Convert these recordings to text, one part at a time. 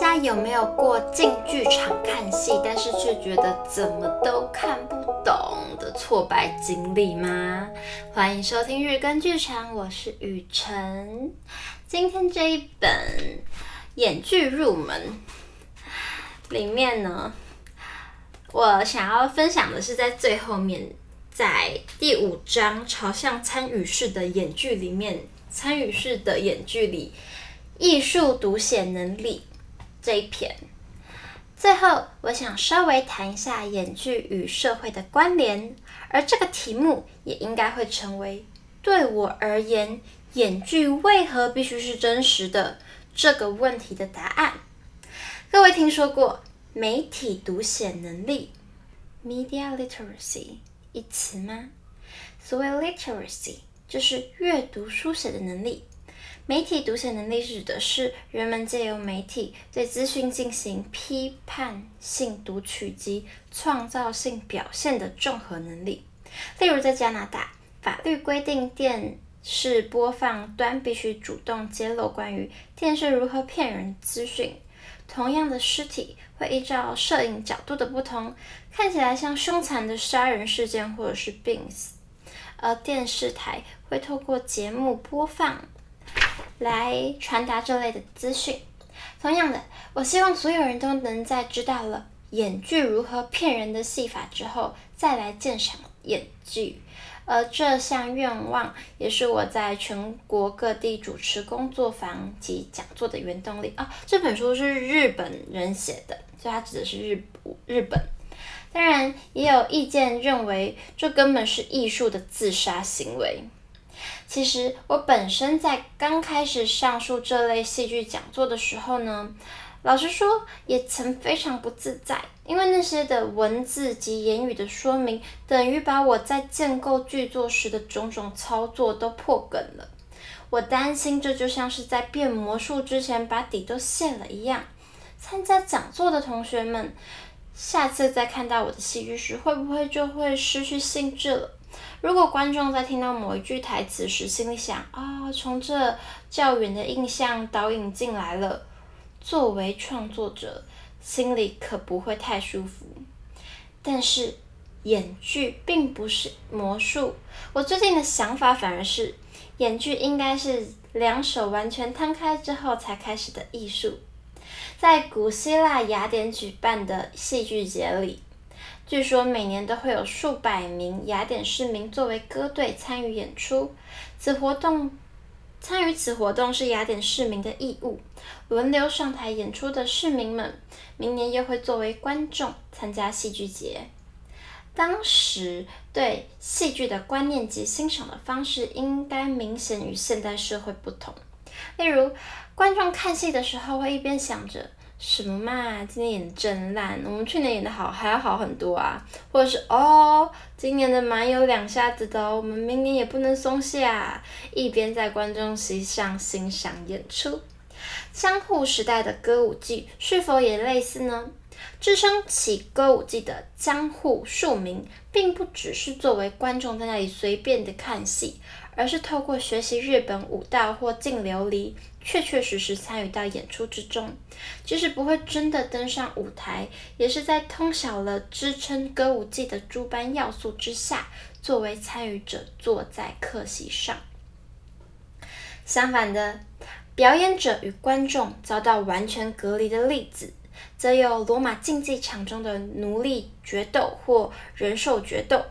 大家有没有过进剧场看戏，但是却觉得怎么都看不懂的挫败经历吗？欢迎收听日更剧场，我是雨辰。今天这一本演剧入门里面呢，我想要分享的是在最后面，在第五章朝向参与式的演剧里面，参与式的演剧里，艺术读写能力。这一篇，最后我想稍微谈一下演剧与社会的关联，而这个题目也应该会成为对我而言，演剧为何必须是真实的这个问题的答案。各位听说过媒体读写能力 （media literacy） 一词吗？所谓 literacy 就是阅读书写的能力。媒体读写能力指的是人们借由媒体对资讯进行批判性读取及创造性表现的综合能力。例如，在加拿大，法律规定电视播放端必须主动揭露关于电视如何骗人资讯。同样的尸体会依照摄影角度的不同，看起来像凶残的杀人事件或者是病死，而电视台会透过节目播放。来传达这类的资讯。同样的，我希望所有人都能在知道了演剧如何骗人的戏法之后，再来鉴赏演剧。而这项愿望也是我在全国各地主持工作坊及讲座的原动力啊。这本书是日本人写的，所以它指的是日日本。当然，也有意见认为这根本是艺术的自杀行为。其实我本身在刚开始上述这类戏剧讲座的时候呢，老实说也曾非常不自在，因为那些的文字及言语的说明，等于把我在建构剧作时的种种操作都破梗了。我担心这就像是在变魔术之前把底都卸了一样。参加讲座的同学们，下次再看到我的戏剧时，会不会就会失去兴致了？如果观众在听到某一句台词时，心里想啊、从这较远的印象导引进来了，作为创作者，心里可不会太舒服。但是演剧并不是魔术，我最近的想法反而是，演剧应该是两手完全摊开之后才开始的艺术。在古希腊雅典举办的戏剧节里。据说每年都会有数百名雅典市民作为歌队参与演出。此活动参与此活动是雅典市民的义务。轮流上台演出的市民们，明年又会作为观众参加戏剧节。当时对戏剧的观念及欣赏的方式，应该明显与现代社会不同。例如，观众看戏的时候会一边想着。什么嘛！今年演的真烂，我们去年演的好还要好很多啊。或者是哦，今年的蛮有两下子的，我们明年也不能松懈啊。一边在观众席上欣赏演出。江户时代的歌舞伎是否也类似呢？支撑起歌舞伎的江户庶民，并不只是作为观众在那里随便的看戏，而是透过学习日本武道或净琉璃。确确实实参与到演出之中，即使不会真的登上舞台，也是在通晓了支撑歌舞伎的诸般要素之下，作为参与者坐在客席上。相反的，表演者与观众遭到完全隔离的例子，则有罗马竞技场中的奴隶决斗或人兽决斗，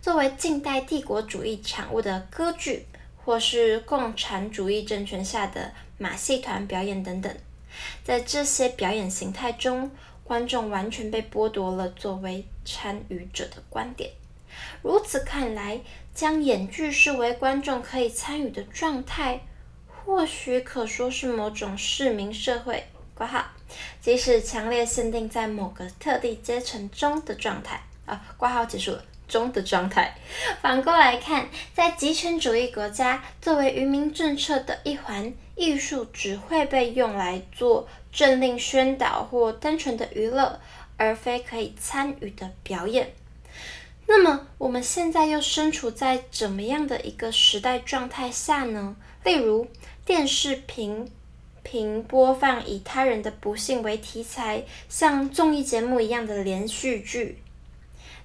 作为近代帝国主义产物的歌剧，或是共产主义政权下的马戏团表演等等，在这些表演形态中，观众完全被剥夺了作为参与者的观点。如此看来，将演剧视为观众可以参与的状态，或许可说是某种市民社会括号，即使强烈限定在某个特定阶层中的状态啊，括号结束了。中的状态。反过来看，在极权主义国家，作为愚民政策的一环，艺术只会被用来做政令宣导或单纯的娱乐，而非可以参与的表演。那么，我们现在又身处在怎么样的一个时代状态下呢？例如，电视屏频播放以他人的不幸为题材，像综艺节目一样的连续剧。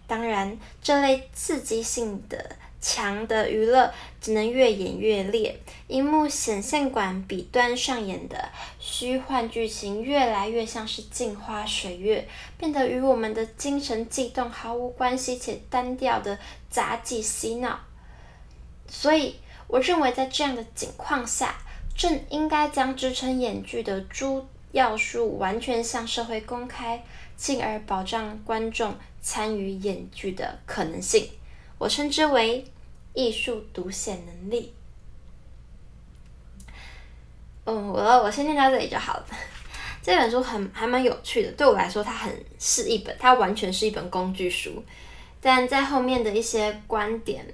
当然，这类刺激性的强的娱乐只能越演越烈，荧幕显现馆彼端上演的虚幻剧情越来越像是镜花水月，变得与我们的精神悸动毫无关系且单调的杂技洗脑。所以，我认为在这样的情况下，正应该将支撑演剧的诸要素完全向社会公开，进而保障观众参与演剧的可能性，我称之为艺术独显能力。嗯，我我先念到这里就好了。这本书很还蛮有趣的，对我来说，它很是一本，它完全是一本工具书。但在后面的一些观点，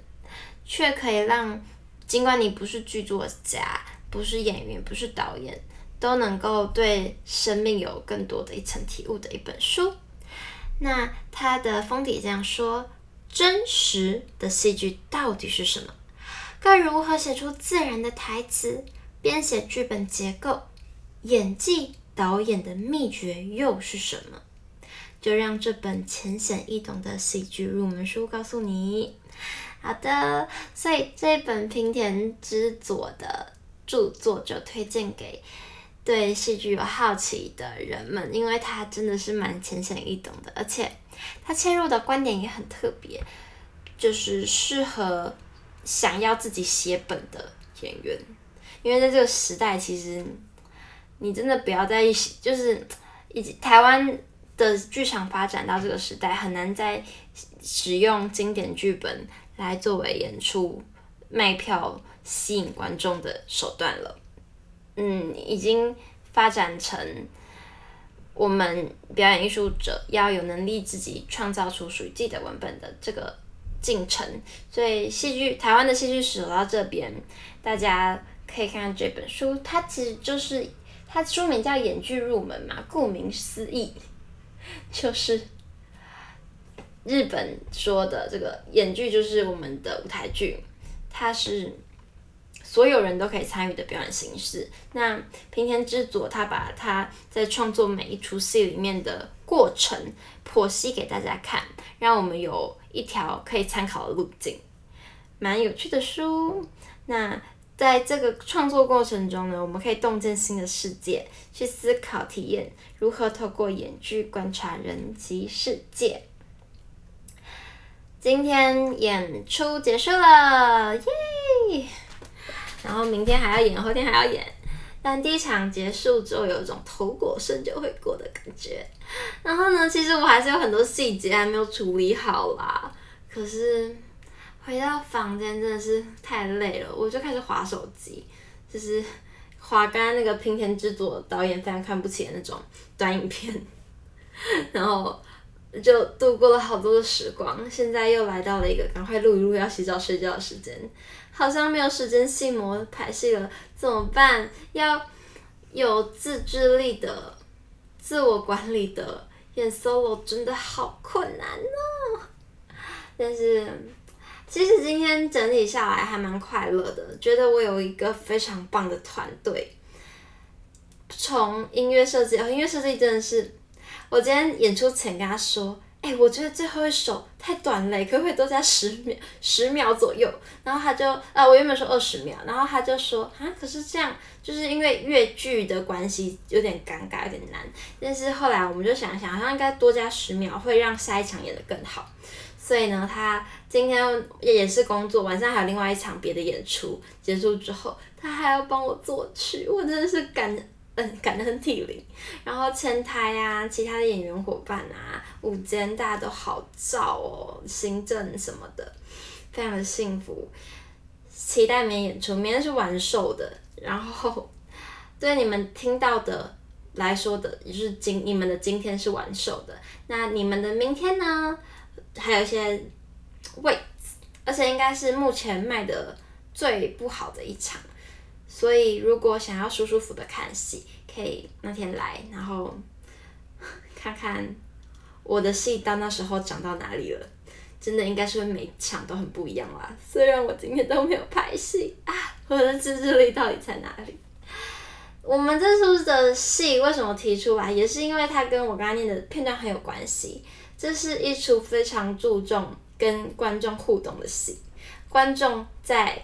却可以让，尽管你不是剧作家，不是演员，不是导演，都能够对生命有更多的一层体悟的一本书。那它的封底这样说：真实的戏剧到底是什么？该如何写出自然的台词？编写剧本结构、演技、导演的秘诀又是什么？就让这本浅显易懂的戏剧入门书告诉你。好的，所以这本平田知佐的著作就推荐给。对戏剧有好奇的人们，因为他真的是蛮浅显易懂的，而且他切入的观点也很特别，就是适合想要自己写本的演员。因为在这个时代，其实你真的不要再就是以及台湾的剧场发展到这个时代，很难再使用经典剧本来作为演出卖票吸引观众的手段了。嗯，已经发展成我们表演艺术者要有能力自己创造出属于自己的文本的这个进程。所以戏剧台湾的戏剧史走到这边，大家可以看看这本书，它其实就是它书名叫《演剧入门》嘛，顾名思义，就是日本说的这个演剧就是我们的舞台剧，它是。所有人都可以参与的表演形式。那平田知佐他把他在创作每一出戏里面的过程剖析给大家看，让我们有一条可以参考的路径，蛮有趣的书。那在这个创作过程中呢，我们可以洞见新的世界，去思考体验如何透过演剧观察人及世界。今天演出结束了，耶！然后明天还要演，后天还要演，但第一场结束之后有一种头过身就会过的感觉。然后呢，其实我还是有很多细节还没有处理好啦。可是回到房间真的是太累了，我就开始滑手机，就是滑刚刚那个平田知佐导演非常看不起的那种短影片，然后就度过了好多的时光。现在又来到了一个赶快录一录要洗澡睡觉的时间。好像没有时间细磨排戏了，怎么办？要有自制力的、自我管理的演 solo 真的好困难呢、哦。但是其实今天整理下来还蛮快乐的，觉得我有一个非常棒的团队。从音乐设计，哦音乐设计真的是，我今天演出前跟他说。哎、我觉得最后一首太短了，可不可以多加十秒，十秒左右？然后他就，啊，我原本说二十秒，然后他就说，啊，可是这样就是因为越剧的关系，有点尴尬，有点难。但是后来我们就想想，好像应该多加十秒，会让下一场演得更好。所以呢，他今天也是工作，晚上还有另外一场别的演出，结束之后，他还要帮我作曲，我真的是感。嗯，感得很体力，然后前台啊，其他的演员伙伴啊，舞间大家都好照哦，行政什么的，非常的幸福。期待明天演出，明天是完售的。然后 对你们听到的来说的，就是今你们的今天是完售的，那你们的明天呢？还有一些位置，而且应该是目前卖的最不好的一场。所以，如果想要舒舒服的看戏，可以那天来，然后看看我的戏到那时候长到哪里了。真的应该是会每场都很不一样啦。虽然我今天都没有拍戏啊，我的自制力到底在哪里？我们这出的戏为什么提出来，也是因为它跟我刚刚念的片段很有关系。这是一出非常注重跟观众互动的戏，观众在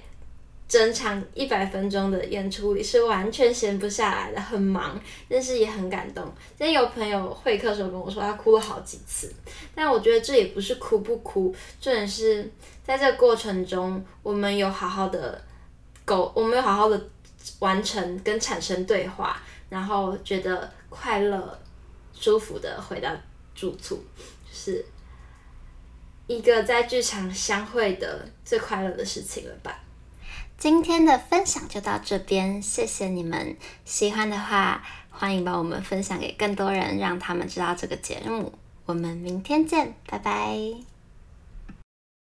整场一百分钟的演出里是完全闲不下来的，很忙，但是也很感动。今天有朋友会客的时候跟我说，他哭了好几次。但我觉得这也不是哭不哭，重点是在这个过程中，我们有好好的沟，我们有好好的完成跟产生对话，然后觉得快乐、舒服的回到住处。是一个在剧场相会的最快乐的事情了吧？今天的分享就到这边，谢谢你们。喜欢的话，欢迎把我们分享给更多人，让他们知道这个节目。我们明天见，拜拜。